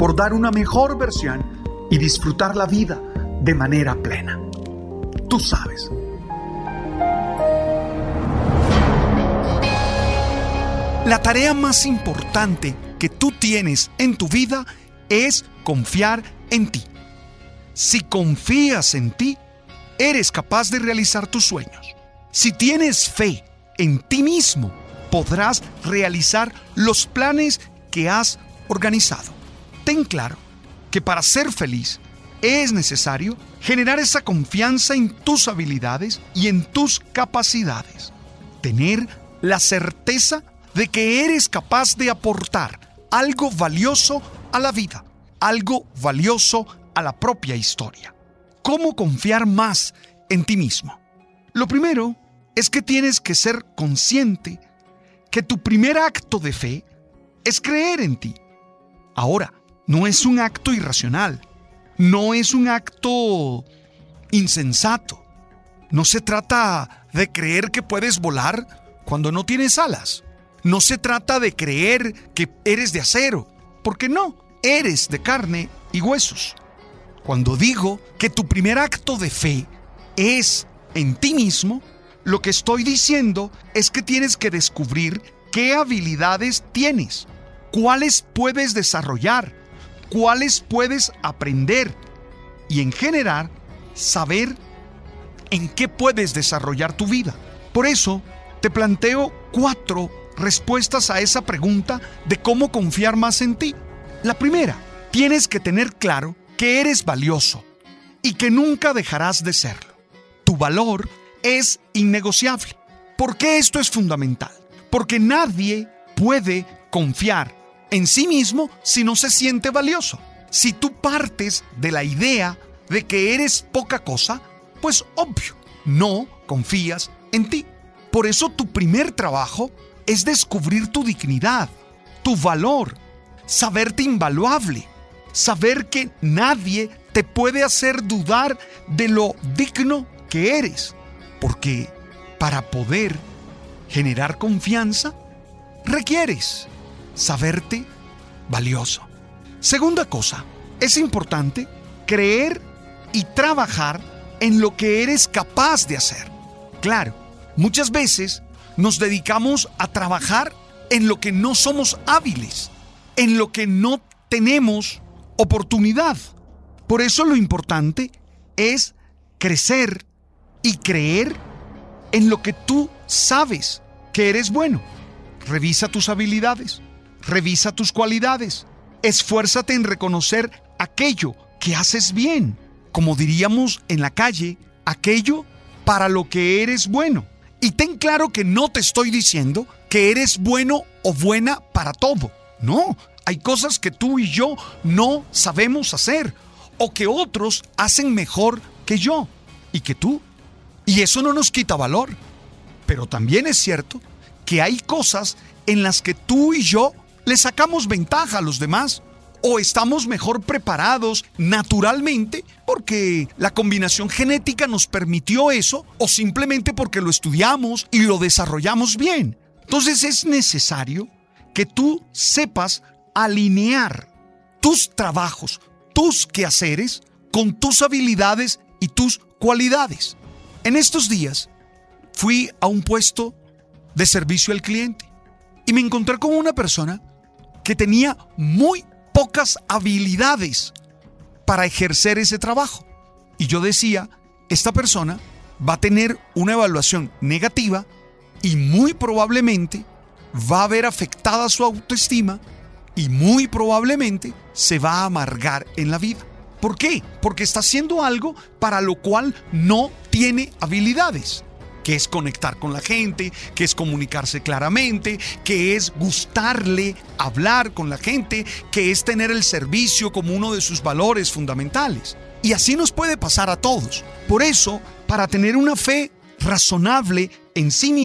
por dar una mejor versión y disfrutar la vida de manera plena. Tú sabes. La tarea más importante que tú tienes en tu vida es confiar en ti. Si confías en ti, eres capaz de realizar tus sueños. Si tienes fe en ti mismo, podrás realizar los planes que has organizado. Ten claro que para ser feliz es necesario generar esa confianza en tus habilidades y en tus capacidades. Tener la certeza de que eres capaz de aportar algo valioso a la vida, algo valioso a la propia historia. ¿Cómo confiar más en ti mismo? Lo primero es que tienes que ser consciente que tu primer acto de fe es creer en ti. Ahora, no es un acto irracional, no es un acto insensato. No se trata de creer que puedes volar cuando no tienes alas. No se trata de creer que eres de acero, porque no, eres de carne y huesos. Cuando digo que tu primer acto de fe es en ti mismo, lo que estoy diciendo es que tienes que descubrir qué habilidades tienes, cuáles puedes desarrollar, cuáles puedes aprender y en general saber en qué puedes desarrollar tu vida. Por eso te planteo cuatro respuestas a esa pregunta de cómo confiar más en ti. La primera, tienes que tener claro que eres valioso y que nunca dejarás de serlo. Tu valor es innegociable. ¿Por qué esto es fundamental? Porque nadie puede confiar en sí mismo si no se siente valioso. Si tú partes de la idea de que eres poca cosa, pues obvio, no confías en ti. Por eso tu primer trabajo es descubrir tu dignidad, tu valor, saberte invaluable, saber que nadie te puede hacer dudar de lo digno que eres. Porque para poder generar confianza, requieres saberte valioso. Segunda cosa, es importante creer y trabajar en lo que eres capaz de hacer. Claro, muchas veces nos dedicamos a trabajar en lo que no somos hábiles, en lo que no tenemos oportunidad. Por eso lo importante es crecer y creer en lo que tú sabes que eres bueno. Revisa tus habilidades, revisa tus cualidades, esfuérzate en reconocer aquello que haces bien, como diríamos en la calle, aquello para lo que eres bueno. Y ten claro que no te estoy diciendo que eres bueno o buena para todo. No, hay cosas que tú y yo no sabemos hacer o que otros hacen mejor que yo y que tú. Y eso no nos quita valor. Pero también es cierto que hay cosas en las que tú y yo le sacamos ventaja a los demás o estamos mejor preparados naturalmente porque la combinación genética nos permitió eso o simplemente porque lo estudiamos y lo desarrollamos bien. Entonces es necesario que tú sepas alinear tus trabajos, tus quehaceres con tus habilidades y tus cualidades. En estos días fui a un puesto de servicio al cliente y me encontré con una persona que tenía muy pocas habilidades para ejercer ese trabajo. Y yo decía esta persona va a tener una evaluación negativa y muy probablemente va a ver afectada su autoestima y muy probablemente se va a amargar en la vida. ¿Por qué? Porque está haciendo algo para lo cual no tiene habilidades que es conectar con la gente, que es comunicarse claramente, que es gustarle hablar con la gente, que es tener el servicio como uno de sus valores fundamentales. Y así nos puede pasar a todos. Por eso, para tener una fe razonable en sí mismo,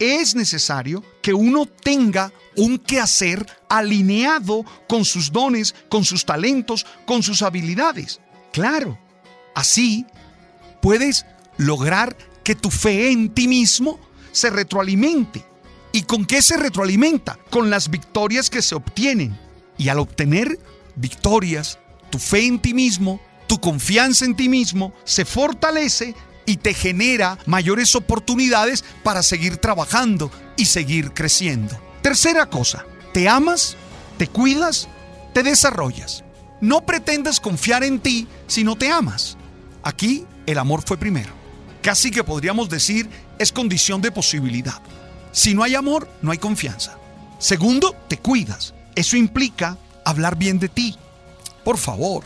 Es necesario que uno tenga un quehacer alineado con sus dones, con sus talentos, con sus habilidades. Claro, así puedes lograr que tu fe en ti mismo se retroalimente. ¿Y con qué se retroalimenta? Con las victorias que se obtienen. Y al obtener victorias, tu fe en ti mismo, tu confianza en ti mismo se fortalece y te genera mayores oportunidades para seguir trabajando y seguir creciendo. Tercera cosa, te amas, te cuidas, te desarrollas. No pretendas confiar en ti si no te amas. Aquí el amor fue primero. Casi que podríamos decir es condición de posibilidad. Si no hay amor, no hay confianza. Segundo, te cuidas. Eso implica hablar bien de ti. Por favor,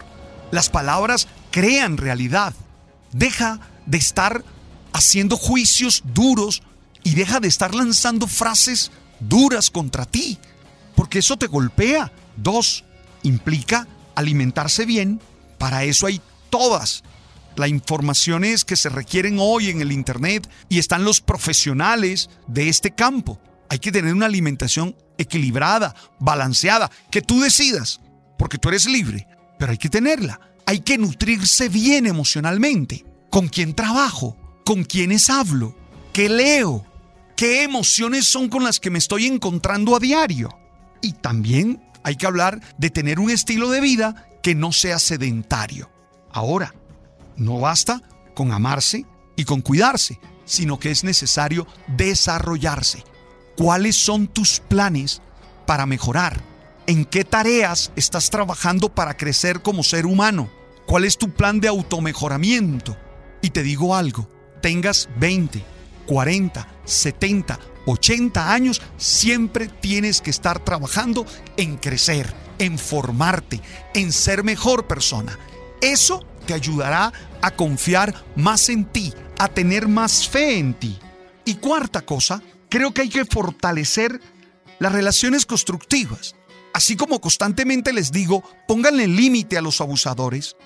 las palabras crean realidad. Deja de estar haciendo juicios duros y deja de estar lanzando frases duras contra ti, porque eso te golpea. Dos, implica alimentarse bien. Para eso hay todas las informaciones que se requieren hoy en el Internet y están los profesionales de este campo. Hay que tener una alimentación equilibrada, balanceada, que tú decidas, porque tú eres libre, pero hay que tenerla. Hay que nutrirse bien emocionalmente. ¿Con quién trabajo? ¿Con quiénes hablo? ¿Qué leo? ¿Qué emociones son con las que me estoy encontrando a diario? Y también hay que hablar de tener un estilo de vida que no sea sedentario. Ahora, no basta con amarse y con cuidarse, sino que es necesario desarrollarse. ¿Cuáles son tus planes para mejorar? ¿En qué tareas estás trabajando para crecer como ser humano? ¿Cuál es tu plan de automejoramiento? Y te digo algo, tengas 20, 40, 70, 80 años, siempre tienes que estar trabajando en crecer, en formarte, en ser mejor persona. Eso te ayudará a confiar más en ti, a tener más fe en ti. Y cuarta cosa, creo que hay que fortalecer las relaciones constructivas. Así como constantemente les digo, pónganle límite a los abusadores,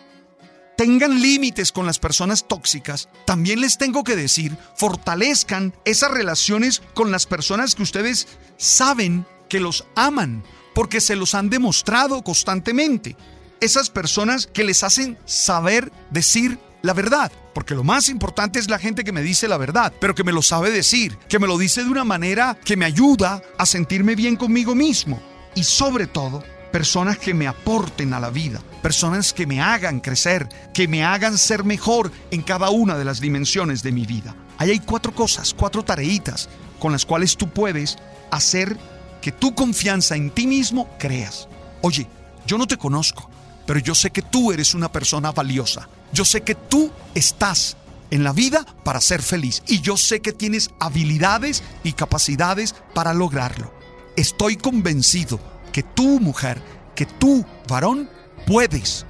tengan límites con las personas tóxicas, también les tengo que decir, fortalezcan esas relaciones con las personas que ustedes saben que los aman, porque se los han demostrado constantemente. Esas personas que les hacen saber decir la verdad, porque lo más importante es la gente que me dice la verdad, pero que me lo sabe decir, que me lo dice de una manera que me ayuda a sentirme bien conmigo mismo. Y sobre todo, personas que me aporten a la vida, personas que me hagan crecer, que me hagan ser mejor en cada una de las dimensiones de mi vida. Ahí hay cuatro cosas, cuatro tareitas con las cuales tú puedes hacer que tu confianza en ti mismo creas. Oye, yo no te conozco, pero yo sé que tú eres una persona valiosa. Yo sé que tú estás en la vida para ser feliz y yo sé que tienes habilidades y capacidades para lograrlo. Estoy convencido que tú, mujer, que tú, varón, puedes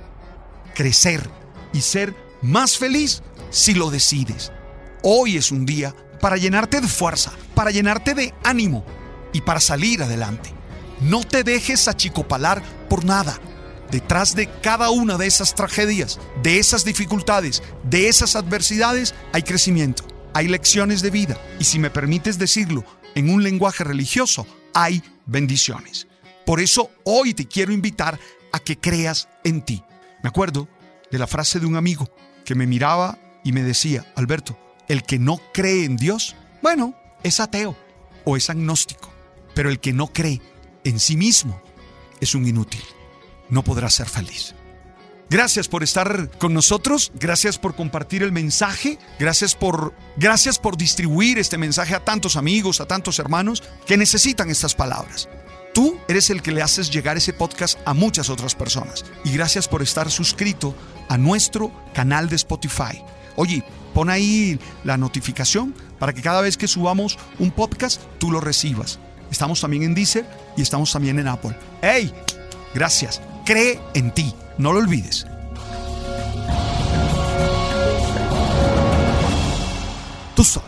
crecer y ser más feliz si lo decides. Hoy es un día para llenarte de fuerza, para llenarte de ánimo y para salir adelante. No te dejes achicopalar por nada. Detrás de cada una de esas tragedias, de esas dificultades, de esas adversidades, hay crecimiento, hay lecciones de vida y si me permites decirlo en un lenguaje religioso, hay bendiciones. Por eso hoy te quiero invitar a que creas en ti. Me acuerdo de la frase de un amigo que me miraba y me decía, Alberto, el que no cree en Dios, bueno, es ateo o es agnóstico, pero el que no cree en sí mismo es un inútil, no podrá ser feliz. Gracias por estar con nosotros, gracias por compartir el mensaje, gracias por gracias por distribuir este mensaje a tantos amigos, a tantos hermanos que necesitan estas palabras. Tú eres el que le haces llegar ese podcast a muchas otras personas y gracias por estar suscrito a nuestro canal de Spotify. Oye, pon ahí la notificación para que cada vez que subamos un podcast tú lo recibas. Estamos también en Deezer y estamos también en Apple. ¡Hey! Gracias. Cree en ti. No lo olvides. Tú sabes.